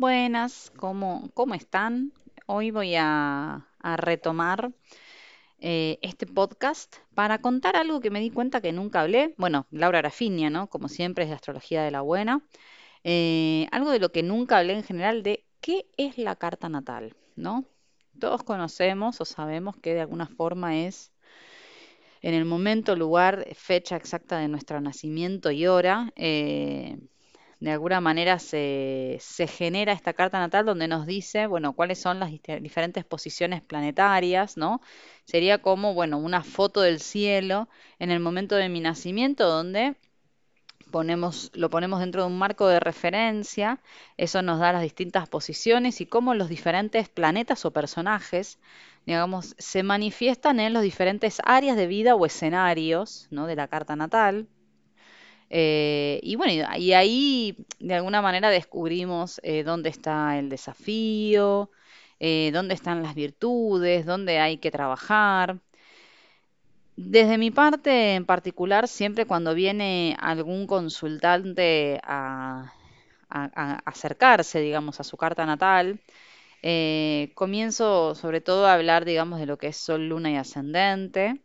Buenas, ¿cómo, cómo están? Hoy voy a, retomar eh, este podcast para contar algo que me di cuenta que nunca hablé. Bueno, Laura Grafinia, ¿no? Como siempre es la astrología de la buena. Eh, algo de lo que nunca hablé en general de qué es la carta natal, ¿no? Todos conocemos o sabemos que de alguna forma es en el momento, lugar, fecha exacta de nuestro nacimiento y hora. eh, de alguna manera se, se genera esta carta natal donde nos dice, bueno, cuáles son las diferentes posiciones planetarias, ¿no? Sería como, bueno, una foto del cielo en el momento de mi nacimiento donde ponemos, lo ponemos dentro de un marco de referencia, eso nos da las distintas posiciones y cómo los diferentes planetas o personajes, digamos, se manifiestan en los diferentes áreas de vida o escenarios, ¿no? de la carta natal. Eh, y bueno, y ahí de alguna manera descubrimos eh, dónde está el desafío, eh, dónde están las virtudes, dónde hay que trabajar. Desde mi parte en particular, siempre cuando viene algún consultante a, a- acercarse, digamos, a su carta natal, comienzo sobre todo a hablar, digamos, de lo que es Sol, Luna y Ascendente.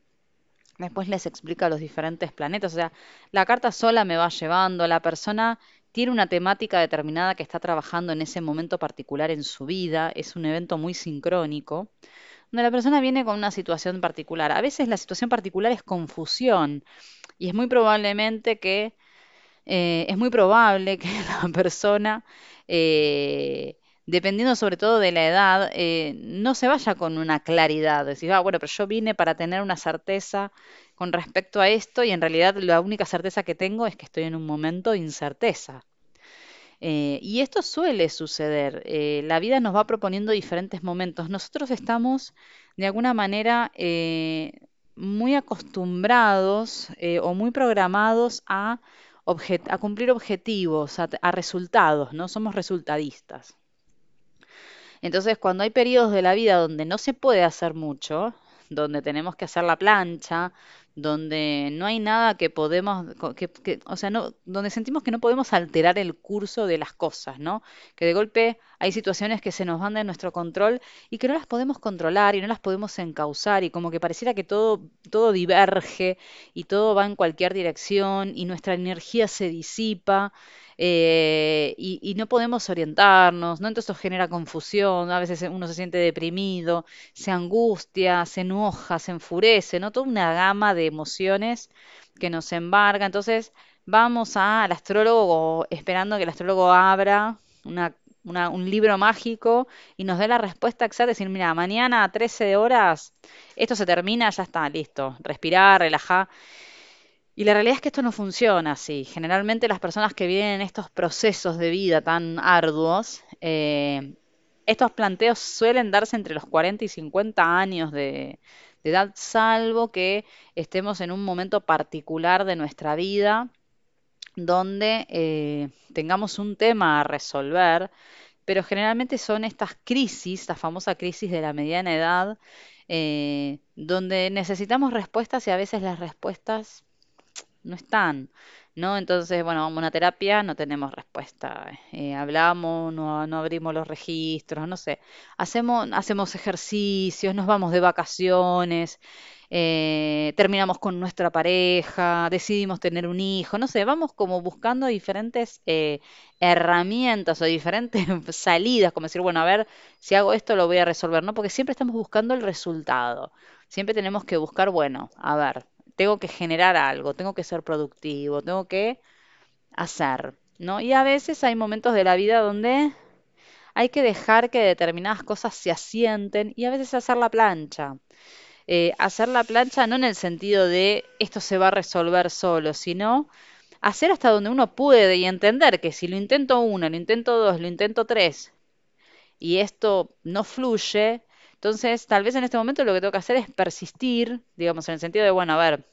Después les explica los diferentes planetas, o sea, la carta sola me va llevando, la persona tiene una temática determinada que está trabajando en ese momento particular en su vida, es un evento muy sincrónico, donde la persona viene con una situación particular. A veces la situación particular es confusión y es muy probablemente que eh, es muy probable que la persona, eh, dependiendo sobre todo de la edad, eh, no se vaya con una claridad. Decir, ah, bueno, pero yo vine para tener una certeza con respecto a esto y en realidad la única certeza que tengo es que estoy en un momento de incerteza. Eh, y esto suele suceder. eh, la vida nos va proponiendo diferentes momentos. Nosotros estamos de alguna manera muy acostumbrados o muy programados a cumplir objetivos, a, a resultados, ¿no? Somos resultadistas. Entonces, cuando hay periodos de la vida donde no se puede hacer mucho, donde tenemos que hacer la plancha, donde no hay nada que podemos, que, o sea, no, donde sentimos que no podemos alterar el curso de las cosas, ¿no? Que de golpe hay situaciones que se nos van de nuestro control y que no las podemos controlar y no las podemos encauzar y como que pareciera que todo, todo diverge y todo va en cualquier dirección y nuestra energía se disipa eh, y, y no podemos orientarnos, ¿no? Entonces genera confusión, a veces uno se siente deprimido, se angustia, se enoja, se enfurece, ¿no? Toda una gama de emociones que nos embarga. Entonces vamos al astrólogo esperando que el astrólogo abra una- un libro mágico y nos dé la respuesta exacta, decir, mira, mañana a 13 horas esto se termina, ya está, listo, respirar, relajar. Y la realidad es que esto no funciona así. Generalmente las personas que vienen en estos procesos de vida tan arduos, eh, estos planteos suelen darse entre los 40 y 50 años de, salvo que estemos en un momento particular de nuestra vida donde eh, tengamos un tema a resolver, pero generalmente son estas crisis, la famosa crisis de la mediana edad, eh, donde necesitamos respuestas y a veces las respuestas no están, ¿no? Entonces, bueno, vamos a una terapia, no tenemos respuesta. eh, hablamos, no, no abrimos los registros, no sé. Hacemos, hacemos ejercicios, nos vamos de vacaciones, eh, terminamos con nuestra pareja, decidimos tener un hijo, no sé, vamos como buscando diferentes eh, herramientas o diferentes salidas, como decir, bueno, a ver, si hago esto lo voy a resolver, ¿no? Porque siempre estamos buscando el resultado. Siempre tenemos que buscar, bueno, a ver tengo que generar algo, tengo que ser productivo, tengo que hacer, ¿no? Y a veces hay momentos de la vida donde hay que dejar que determinadas cosas se asienten y a veces hacer la plancha. Eh, hacer la plancha no en el sentido de esto se va a resolver solo, sino hacer hasta donde uno puede y entender que si lo intento uno, lo intento dos, lo intento tres y esto no fluye, entonces tal vez en este momento lo que tengo que hacer es persistir, digamos, en el sentido de, bueno, a ver,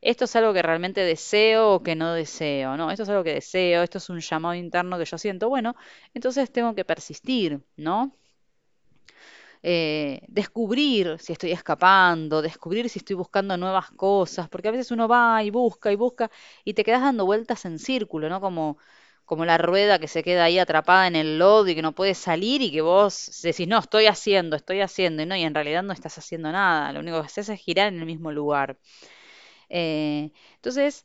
esto es algo que realmente deseo o que no deseo, ¿no? Esto es algo que deseo, esto es un llamado interno que yo siento, bueno, entonces tengo que persistir, ¿no? Eh, descubrir si estoy escapando, descubrir si estoy buscando nuevas cosas, porque a veces uno va y busca y busca y te quedas dando vueltas en círculo, ¿no? Como como la rueda que se queda ahí atrapada en el lodo y que no puede salir y que vos decís, no, estoy haciendo, estoy haciendo, y no, y en realidad no estás haciendo nada, lo único que haces es girar en el mismo lugar. Eh, entonces,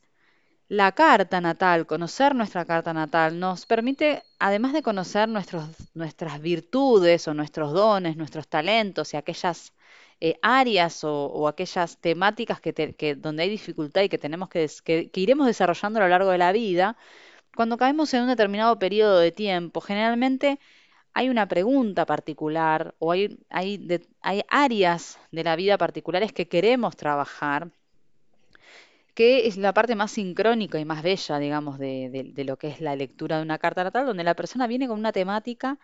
la carta natal, conocer nuestra carta natal, nos permite, además de conocer nuestros, nuestras virtudes o nuestros dones, nuestros talentos y aquellas eh, áreas o, aquellas temáticas que, donde hay dificultad y que tenemos que, que iremos desarrollando a lo largo de la vida, cuando caemos en un determinado periodo de tiempo, generalmente hay una pregunta particular o hay, hay, hay áreas de la vida particulares que queremos trabajar, que es la parte más sincrónica y más bella, digamos, de, de, lo que es la lectura de una carta natal, donde la persona viene con una temática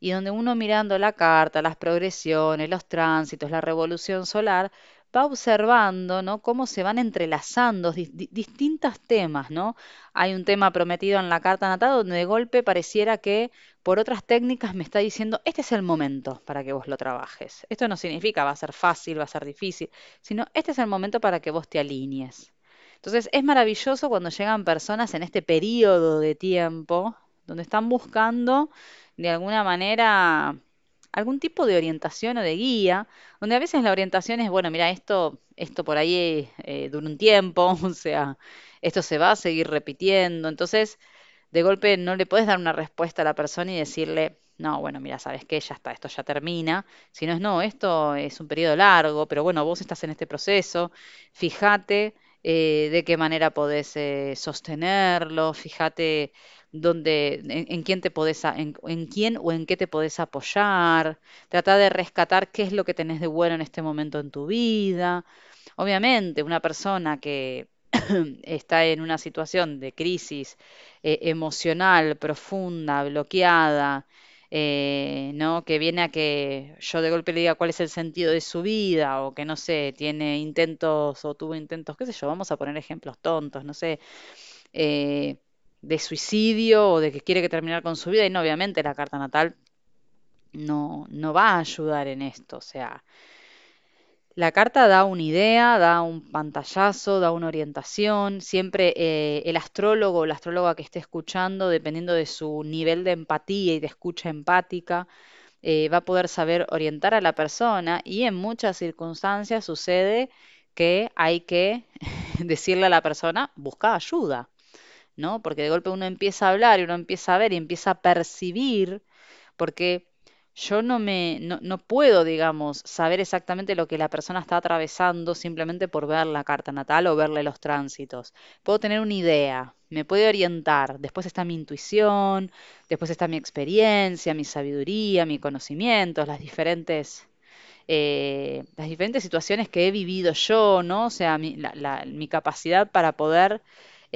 y donde uno mirando la carta, las progresiones, los tránsitos, la revolución solar, va observando. Cómo se van entrelazando distintos temas, ¿no? Hay un tema prometido en la carta natal donde de golpe pareciera que por otras técnicas me está diciendo, este es el momento para que vos lo trabajes. Esto no significa va a ser fácil, va a ser difícil, sino este es el momento para que vos te alinees. Entonces es maravilloso cuando llegan personas en este periodo de tiempo donde están buscando de alguna manera algún tipo de orientación o de guía, donde a veces la orientación es, bueno, mira, esto, esto por ahí eh, dura un tiempo, o sea, esto se va a seguir repitiendo, entonces de golpe no le puedes dar una respuesta a la persona y decirle, no, bueno, mira, sabes que ya está, esto ya termina, si no es, no, esto es un periodo largo, pero bueno, vos estás en este proceso, fíjate eh, de qué manera podés eh, sostenerlo, fíjate dónde, en, quién te podés, en, quién o en qué te podés apoyar, trata de rescatar qué es lo que tenés de bueno en este momento en tu vida. Obviamente, una persona que está en una situación de crisis eh, emocional profunda, bloqueada, eh, ¿no? Que viene a que yo de golpe le diga cuál es el sentido de su vida, o que no sé, tiene intentos o tuvo intentos, qué sé yo, vamos a poner ejemplos tontos, no sé, eh, de suicidio o de que quiere que terminar con su vida, y no, obviamente la carta natal no, no va a ayudar en esto, o sea, la carta da una idea, da un pantallazo, da una orientación. Siempre eh, el astrólogo o la astróloga que esté escuchando, dependiendo de su nivel de empatía y de escucha empática, eh, va a poder saber orientar a la persona y en muchas circunstancias sucede que hay que decirle a la persona, busca ayuda, ¿no? Porque de golpe uno empieza a hablar y uno empieza a ver y empieza a percibir, porque yo no me, no, no, puedo, digamos, saber exactamente lo que la persona está atravesando simplemente por ver la carta natal o verle los tránsitos. Puedo tener una idea, me puede orientar. Después está mi intuición, después está mi experiencia, mi sabiduría, mi conocimiento, las diferentes, eh, las diferentes situaciones que he vivido yo, ¿no? O sea, mi, mi capacidad para poder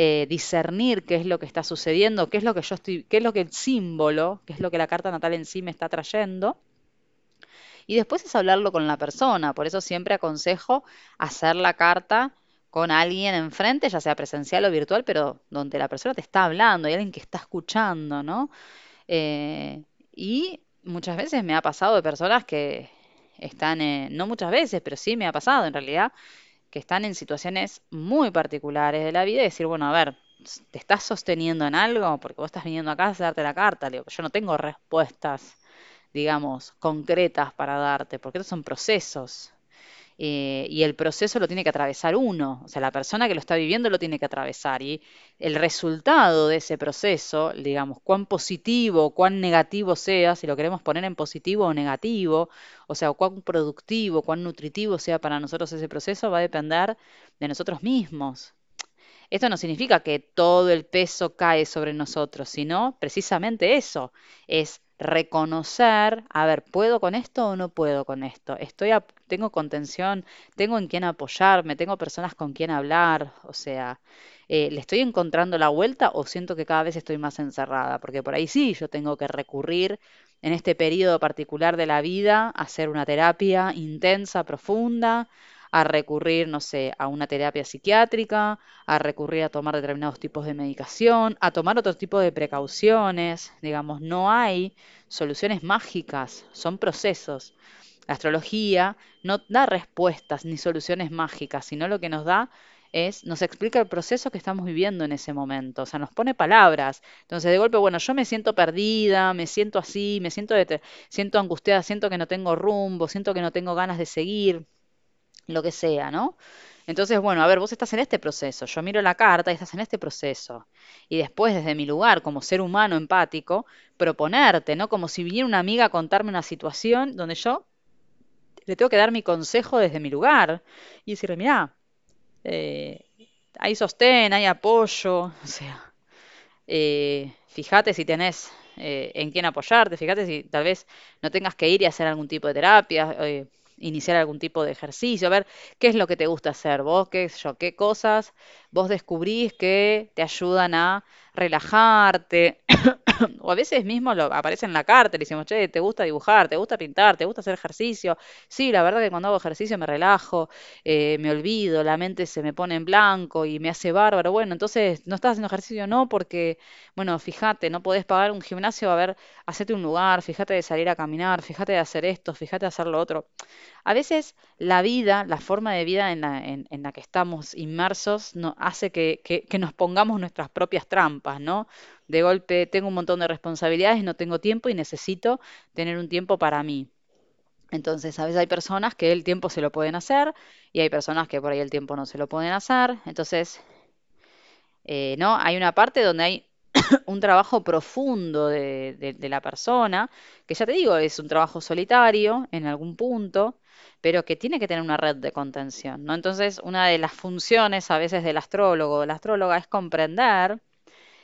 eh, discernir qué es lo que está sucediendo, qué es lo que yo estoy, qué es lo que el símbolo, qué es lo que la carta natal en sí me está trayendo. Y después es hablarlo con la persona, por eso siempre aconsejo hacer la carta con alguien enfrente, ya sea presencial o virtual, pero donde la persona te está hablando, hay alguien que está escuchando, ¿no? Eh, y muchas veces me ha pasado de personas que están, no muchas veces, pero sí me ha pasado en realidad, que están en situaciones muy particulares de la vida y decir, bueno, a ver, ¿te estás sosteniendo en algo? Porque vos estás viniendo acá a darte la carta. digo, yo no tengo respuestas, digamos, concretas para darte, porque estos son procesos. Eh, y el proceso lo tiene que atravesar uno, o sea, la persona que lo está viviendo lo tiene que atravesar y el resultado de ese proceso, digamos, cuán positivo, cuán negativo sea, si lo queremos poner en positivo o negativo, o sea, cuán productivo, cuán nutritivo sea para nosotros ese proceso, va a depender de nosotros mismos. Esto no significa que todo el peso cae sobre nosotros, sino precisamente eso, es reconocer, a ver, ¿puedo con esto o no puedo con esto? Estoy tengo contención, tengo en quién apoyarme, tengo personas con quien hablar, o sea, eh, ¿le estoy encontrando la vuelta o siento que cada vez estoy más encerrada? Porque por ahí sí, yo tengo que recurrir en este periodo particular de la vida a hacer una terapia intensa, profunda, a recurrir, no sé, a una terapia psiquiátrica, a recurrir a tomar determinados tipos de medicación, a tomar otro tipo de precauciones. Digamos, no hay soluciones mágicas, son procesos. La astrología no da respuestas ni soluciones mágicas, sino lo que nos da es, nos explica el proceso que estamos viviendo en ese momento, o sea, nos pone palabras. Entonces, de golpe, bueno, yo me siento perdida, me siento así, me siento, siento angustiada, siento que no tengo rumbo, siento que no tengo ganas de seguir, lo que sea, ¿no? Entonces, bueno, a ver, vos estás en este proceso, yo miro la carta y estás en este proceso. Y después, desde mi lugar, como ser humano empático, proponerte, ¿no? Como si viniera una amiga a contarme una situación donde yo le tengo que dar mi consejo desde mi lugar. Y decirle, mira, eh, hay sostén, hay apoyo, o sea, eh, fíjate si tenés eh, en quién apoyarte, fíjate si tal vez no tengas que ir y hacer algún tipo de terapia, iniciar algún tipo de ejercicio, a ver qué es lo que te gusta hacer vos, qué yo, qué cosas vos descubrís que te ayudan a relajarte, o a veces mismo lo, aparece en la carta y decimos, che, ¿te gusta dibujar? ¿Te gusta pintar? ¿Te gusta hacer ejercicio? Sí, la verdad que cuando hago ejercicio me relajo, eh, me olvido, la mente se me pone en blanco y me hace bárbaro. Bueno, entonces, ¿no estás haciendo ejercicio? No, porque, bueno, fíjate, no podés pagar un gimnasio, a ver, hacete un lugar, fíjate de salir a caminar, fíjate de hacer esto, fíjate de hacer lo otro. A veces la vida, la forma de vida en la, que estamos inmersos, hace que, que nos pongamos nuestras propias trampas, ¿no? De golpe tengo un montón de responsabilidades, no tengo tiempo y necesito tener un tiempo para mí. Entonces, a veces hay personas que el tiempo se lo pueden hacer y hay personas que por ahí el tiempo no se lo pueden hacer. Entonces, eh, ¿no? Hay una parte donde hay un trabajo profundo de, la persona, que ya te digo, es un trabajo solitario en algún punto, pero que tiene que tener una red de contención, ¿no? Entonces, una de las funciones a veces del astrólogo o la astróloga es comprender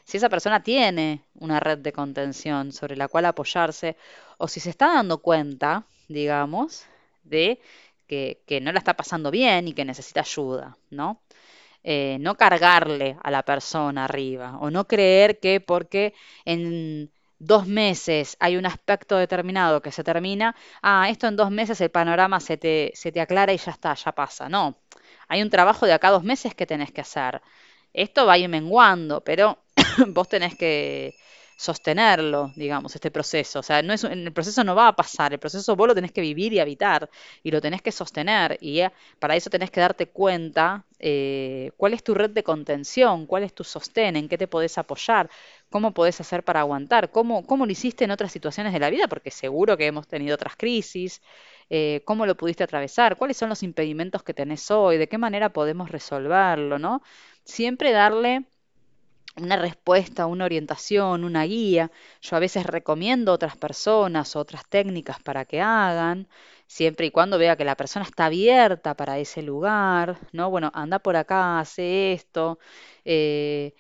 si esa persona tiene una red de contención sobre la cual apoyarse o si se está dando cuenta, digamos, de que, no la está pasando bien y que necesita ayuda, ¿no? Eh, no cargarle a la persona arriba o no creer que porque en dos meses hay un aspecto determinado que se termina, ah, esto en dos meses el panorama se te, se te aclara y ya está, ya pasa. No, hay un trabajo de acá dos meses que tenés que hacer. Esto va a ir menguando, pero vos tenés que sostenerlo, digamos, este proceso. O sea, no es, el proceso no va a pasar, el proceso vos lo tenés que vivir y habitar y lo tenés que sostener. Y eh, para eso tenés que darte cuenta eh, cuál es tu red de contención, cuál es tu sostén, en qué te podés apoyar, cómo podés hacer para aguantar, cómo, cómo lo hiciste en otras situaciones de la vida, porque seguro que hemos tenido otras crisis. Eh, cómo lo pudiste atravesar, cuáles son los impedimentos que tenés hoy, de qué manera podemos resolverlo, ¿no? Siempre darle una respuesta, una orientación, una guía. Yo a veces recomiendo otras personas, otras técnicas para que hagan, siempre y cuando vea que la persona está abierta para ese lugar, ¿no? Bueno, anda por acá, hace esto. Eh,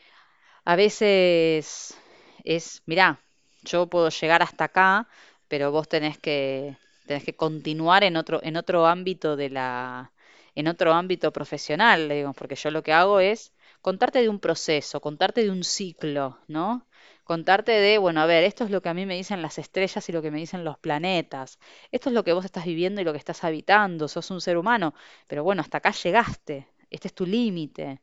a veces es, mirá, yo puedo llegar hasta acá, pero vos tenés que, tenés que continuar en otro, en otro ámbito de la, en otro ámbito profesional, digamos, porque yo lo que hago es contarte de un proceso, contarte de un ciclo, ¿no? Contarte de, bueno, a ver, esto es lo que a mí me dicen las estrellas y lo que me dicen los planetas. Esto es lo que vos estás viviendo y lo que estás habitando. Sos un ser humano, pero bueno, hasta acá llegaste. Este es tu límite.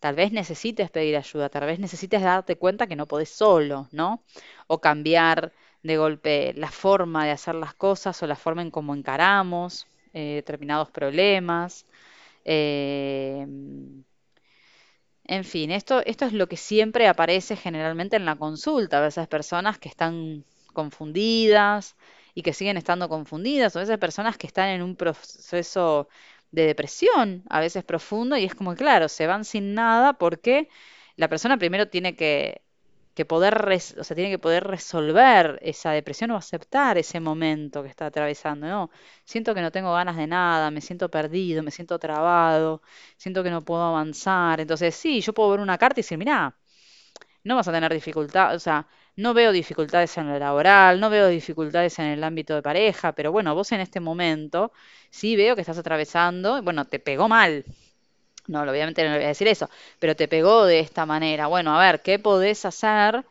Tal vez necesites pedir ayuda, tal vez necesites darte cuenta que no podés solo, ¿no? O cambiar de golpe la forma de hacer las cosas o la forma en cómo encaramos eh, determinados problemas. Eh, en fin, esto, esto es lo que siempre aparece generalmente en la consulta, a veces personas que están confundidas y que siguen estando confundidas, o a veces personas que están en un proceso de depresión, a veces profundo, y es como, claro, se van sin nada porque la persona primero tiene que que poder, o sea, tiene que poder resolver esa depresión o aceptar ese momento que está atravesando, ¿no? Siento que no tengo ganas de nada, me siento perdido, me siento trabado, siento que no puedo avanzar. Entonces, sí, yo puedo ver una carta y decir, mira, no vas a tener dificultad, o sea, no veo dificultades en lo laboral, no veo dificultades en el ámbito de pareja, pero bueno, vos en este momento sí veo que estás atravesando, bueno, te pegó mal, no, obviamente no le voy a decir eso, pero te pegó de esta manera. Bueno, a ver, ¿qué podés hacer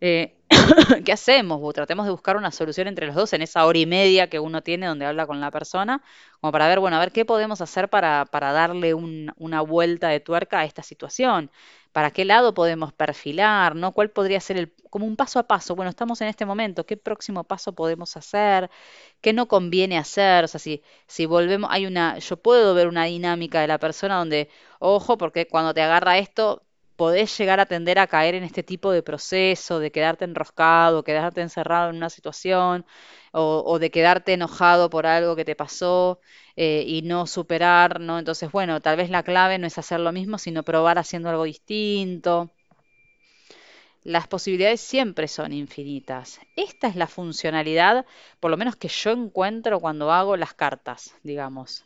Eh, ¿Qué hacemos? tratemos de buscar una solución entre los dos en esa hora y media que uno tiene donde habla con la persona, como para ver, bueno, a ver qué podemos hacer para, para darle una vuelta de tuerca a esta situación. ¿Para qué lado podemos perfilar? ¿no? ¿Cuál podría ser el, como un paso a paso? Bueno, estamos en este momento, ¿qué próximo paso podemos hacer? ¿Qué no conviene hacer? O sea, si, si volvemos, hay una, yo puedo ver una dinámica de la persona donde, ojo, porque cuando te agarra esto, podés llegar a tender a caer en este tipo de proceso, de quedarte enroscado, quedarte encerrado en una situación, o, de quedarte enojado por algo que te pasó eh, y no superar, ¿no? Entonces, bueno, tal vez la clave no es hacer lo mismo, sino probar haciendo algo distinto. Las posibilidades siempre son infinitas. Esta es la funcionalidad, por lo menos que yo encuentro cuando hago las cartas, digamos.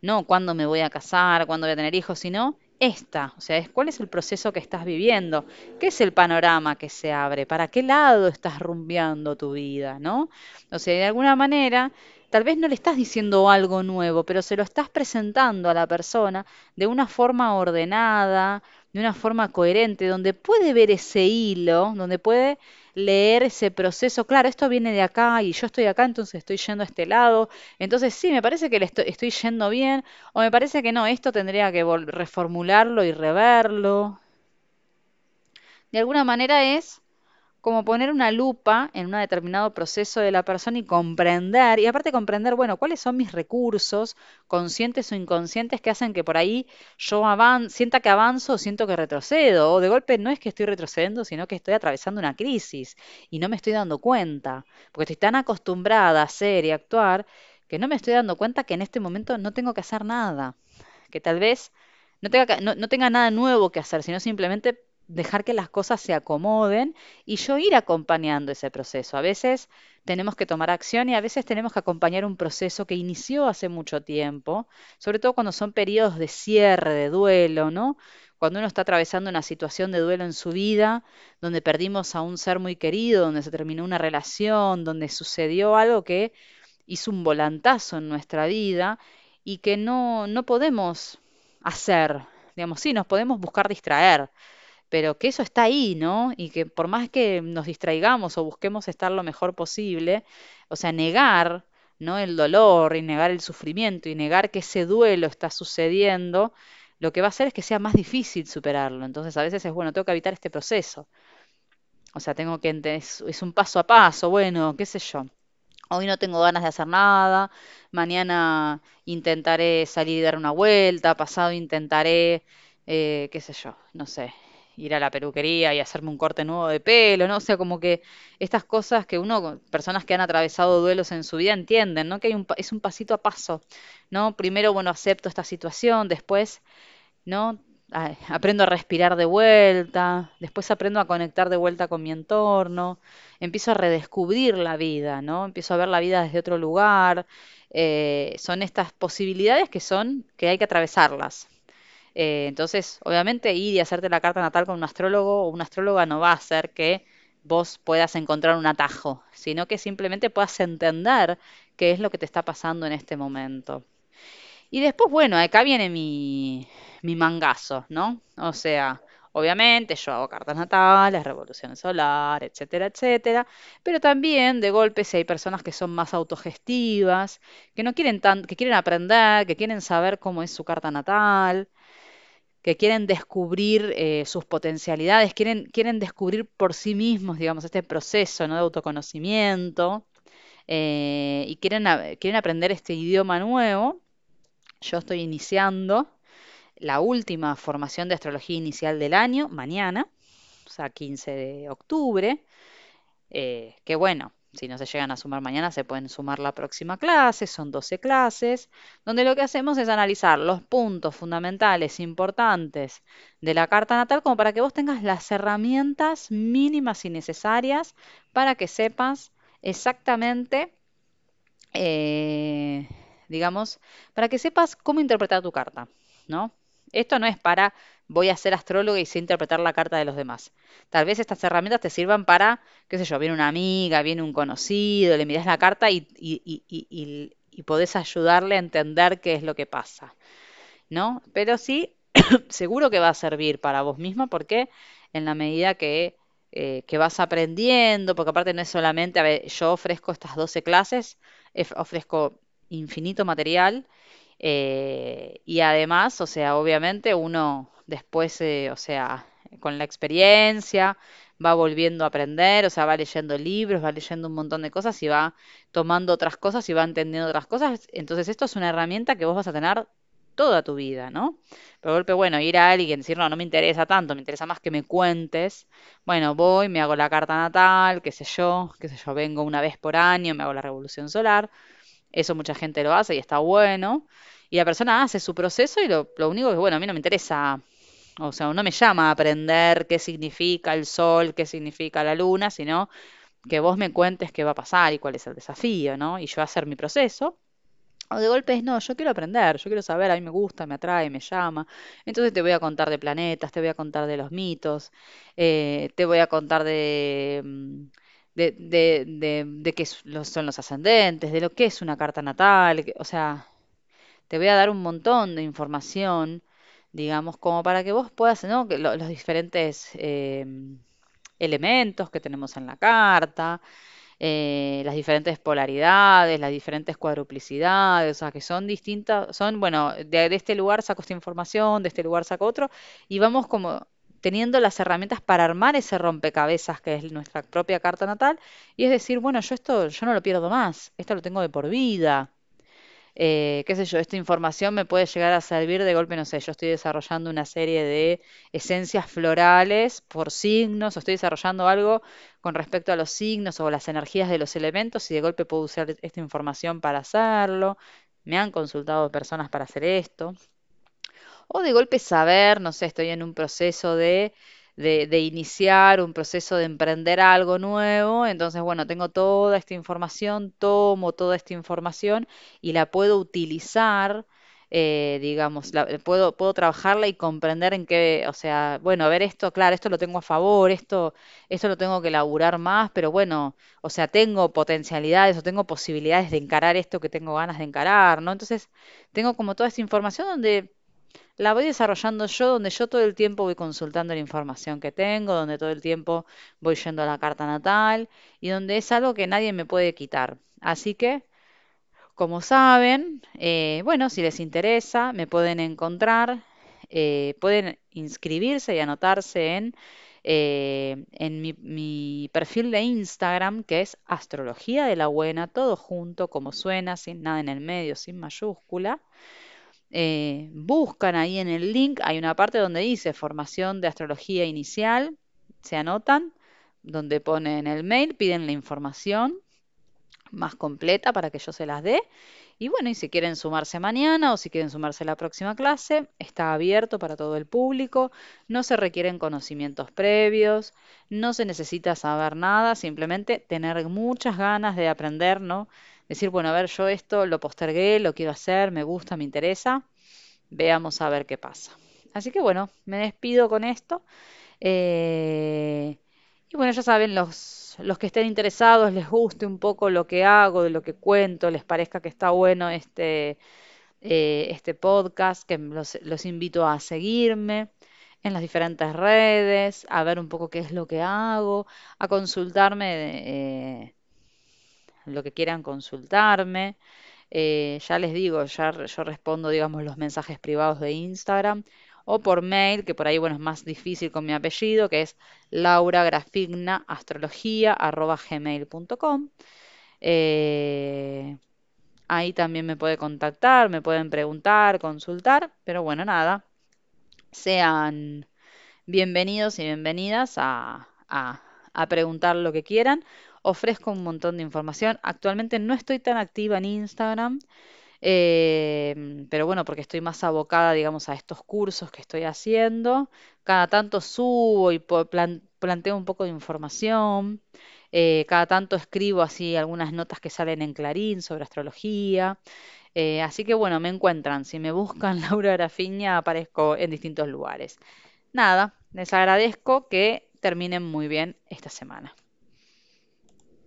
No cuándo me voy a casar, cuándo voy a tener hijos, sino esta, o sea, cuál es el proceso que estás viviendo, qué es el panorama que se abre, para qué lado estás rumbeando tu vida, ¿no? O sea, de alguna manera, tal vez no le estás diciendo algo nuevo, pero se lo estás presentando a la persona de una forma ordenada, de una forma coherente, donde puede ver ese hilo, donde puede leer ese proceso. Claro, esto viene de acá y yo estoy acá, entonces estoy yendo a este lado. Entonces sí, me parece que le estoy, estoy yendo bien, o me parece que no, esto tendría que reformularlo y reverlo. De alguna manera es como poner una lupa en un determinado proceso de la persona y comprender, y aparte comprender, bueno, cuáles son mis recursos, conscientes o inconscientes, que hacen que por ahí yo sienta que avanzo o siento que retrocedo, o de golpe no es que estoy retrocediendo, sino que estoy atravesando una crisis y no me estoy dando cuenta, porque estoy tan acostumbrada a hacer y actuar que no me estoy dando cuenta que en este momento no tengo que hacer nada, que tal vez no tenga, no tenga nada nuevo que hacer, sino simplemente dejar que las cosas se acomoden y yo ir acompañando ese proceso. A veces tenemos que tomar acción y a veces tenemos que acompañar un proceso que inició hace mucho tiempo, sobre todo cuando son periodos de cierre, de duelo, ¿no? Cuando uno está atravesando una situación de duelo en su vida, donde perdimos a un ser muy querido, donde se terminó una relación, donde sucedió algo que hizo un volantazo en nuestra vida y que no, no podemos hacer. Digamos, sí, nos podemos buscar distraer, pero que eso está ahí, ¿no? Y que por más que nos distraigamos o busquemos estar lo mejor posible, o sea, negar, ¿no? El dolor y negar el sufrimiento y negar que ese duelo está sucediendo, lo que va a hacer es que sea más difícil superarlo. Entonces, a veces es bueno, tengo que evitar este proceso. O sea, tengo que es, es un paso a paso, bueno, qué sé yo. Hoy no tengo ganas de hacer nada, mañana intentaré salir y dar una vuelta, pasado intentaré, eh, qué sé yo, no sé, ir a la peluquería y hacerme un corte nuevo de pelo, ¿no? O sea, como que estas cosas que uno, personas que han atravesado duelos en su vida entienden, ¿no? Que hay un, es un pasito a paso, ¿no? Primero, bueno, acepto esta situación, después, ¿no? aprendo a respirar de vuelta, después aprendo a conectar de vuelta con mi entorno, empiezo a redescubrir la vida, ¿no? Empiezo a ver la vida desde otro lugar. Eh, son estas posibilidades que son, que hay que atravesarlas, eh, entonces, obviamente, ir y hacerte la carta natal con un astrólogo o una astróloga no va a hacer que vos puedas encontrar un atajo, sino que simplemente puedas entender qué es lo que te está pasando en este momento. Y después, bueno, acá viene mi, mi mangazo, ¿no? O sea, obviamente yo hago cartas natales, revoluciones solares, etcétera, etcétera, pero también de golpe si hay personas que son más autogestivas, que no quieren tan, que quieren aprender, que quieren saber cómo es su carta natal, que quieren descubrir eh, sus potencialidades, quieren, quieren descubrir por sí mismos, digamos, este proceso ¿no? de autoconocimiento eh, y quieren, quieren aprender este idioma nuevo. Yo estoy iniciando la última formación de astrología inicial del año, mañana, o sea, 15 de octubre. Eh, que bueno, si no se llegan a sumar mañana, se pueden sumar la próxima clase, son 12 clases, donde lo que hacemos es analizar los puntos fundamentales importantes de la carta natal como para que vos tengas las herramientas mínimas y necesarias para que sepas exactamente, eh, digamos, para que sepas cómo interpretar tu carta, ¿no? Esto no es para voy a ser astróloga y sé interpretar la carta de los demás. Tal vez estas herramientas te sirvan para, qué sé yo, viene una amiga, viene un conocido, le miras la carta y, y, podés ayudarle a entender qué es lo que pasa. ¿No? Pero sí, seguro que va a servir para vos misma porque en la medida que eh, que vas aprendiendo, porque aparte no es solamente, a ver, yo ofrezco estas 12 clases, ofrezco infinito material eh, y además, o sea, obviamente uno después, eh, o sea, con la experiencia va volviendo a aprender, o sea, va leyendo libros, va leyendo un montón de cosas y va tomando otras cosas y va entendiendo otras cosas. Entonces esto es una herramienta que vos vas a tener toda tu vida, ¿no? Pero golpe, bueno, ir a alguien decir, no, no me interesa tanto, me interesa más que me cuentes. Bueno, voy, me hago la carta natal, qué sé yo, qué sé yo, vengo una vez por año, me hago la revolución solar. Eso mucha gente lo hace y está bueno. Y la persona hace su proceso y lo, lo único que, bueno, a mí no me interesa, o sea, no me llama a aprender qué significa el sol, qué significa la luna, sino que vos me cuentes qué va a pasar y cuál es el desafío, ¿no? Y yo hacer mi proceso. O de golpe es, no, yo quiero aprender, yo quiero saber, a mí me gusta, me atrae, me llama. Entonces te voy a contar de planetas, te voy a contar de los mitos, eh, te voy a contar de, mm, de, de, de, de qué son los ascendentes, de lo que es una carta natal, o sea, te voy a dar un montón de información, digamos, como para que vos puedas, ¿no? Que los diferentes eh, elementos que tenemos en la carta, eh, las diferentes polaridades, las diferentes cuadruplicidades, o sea, que son distintas, son, bueno, de, de, este lugar saco esta información, de este lugar saco otro, y vamos como teniendo las herramientas para armar ese rompecabezas que es nuestra propia carta natal, y es decir, bueno, yo esto, yo no lo pierdo más, esto lo tengo de por vida. Eh, qué sé yo, esta información me puede llegar a servir de golpe, no sé, yo estoy desarrollando una serie de esencias florales por signos, o estoy desarrollando algo con respecto a los signos o las energías de los elementos y de golpe puedo usar esta información para hacerlo. Me han consultado personas para hacer esto. O de golpe saber, no sé, estoy en un proceso de de, iniciar un proceso de emprender algo nuevo. Entonces, bueno, tengo toda esta información, tomo toda esta información y la puedo utilizar. Eh, digamos, puedo, puedo trabajarla y comprender en qué, o sea, bueno, a ver esto, claro, esto lo tengo a favor, esto, esto lo tengo que elaborar más, pero bueno, o sea, tengo potencialidades o tengo posibilidades de encarar esto que tengo ganas de encarar, ¿no? Entonces, tengo como toda esta información donde la voy desarrollando yo, donde yo todo el tiempo voy consultando la información que tengo, donde todo el tiempo voy yendo a la carta natal y donde es algo que nadie me puede quitar. Así que, como saben, eh, bueno, si les interesa, me pueden encontrar, eh, pueden inscribirse y anotarse en, eh, en mi, mi perfil de Instagram, que es Astrología de la Buena, todo junto, como suena, sin nada en el medio, sin mayúscula. Eh, buscan ahí en el link, hay una parte donde dice formación de astrología inicial, se anotan, donde ponen el mail, piden la información más completa para que yo se las dé. Y bueno, y si quieren sumarse mañana o si quieren sumarse a la próxima clase, está abierto para todo el público, no se requieren conocimientos previos, no se necesita saber nada, simplemente tener muchas ganas de aprender, ¿no? Decir, bueno, a ver, yo esto lo postergué, lo quiero hacer, me gusta, me interesa, veamos a ver qué pasa. Así que bueno, me despido con esto. Eh, y bueno, ya saben, los, los que estén interesados, les guste un poco lo que hago, de lo que cuento, les parezca que está bueno este, eh, este podcast, que los, los, invito a seguirme en las diferentes redes, a ver un poco qué es lo que hago, a consultarme. Eh, lo que quieran consultarme. Eh, ya les digo, ya yo respondo, digamos, los mensajes privados de Instagram o por mail, que por ahí, bueno, es más difícil con mi apellido, que es lauragrafignaastrología.gmail.com. Eh, ahí también me puede contactar, me pueden preguntar, consultar, pero bueno, nada, sean bienvenidos y bienvenidas a, a preguntar lo que quieran ofrezco un montón de información. Actualmente no estoy tan activa en Instagram, eh, pero bueno, porque estoy más abocada, digamos, a estos cursos que estoy haciendo. Cada tanto subo y planteo un poco de información. Eh, cada tanto escribo así algunas notas que salen en Clarín sobre astrología. Eh, así que bueno, me encuentran. Si me buscan Laura Grafiña, aparezco en distintos lugares. Nada, les agradezco que terminen muy bien esta semana.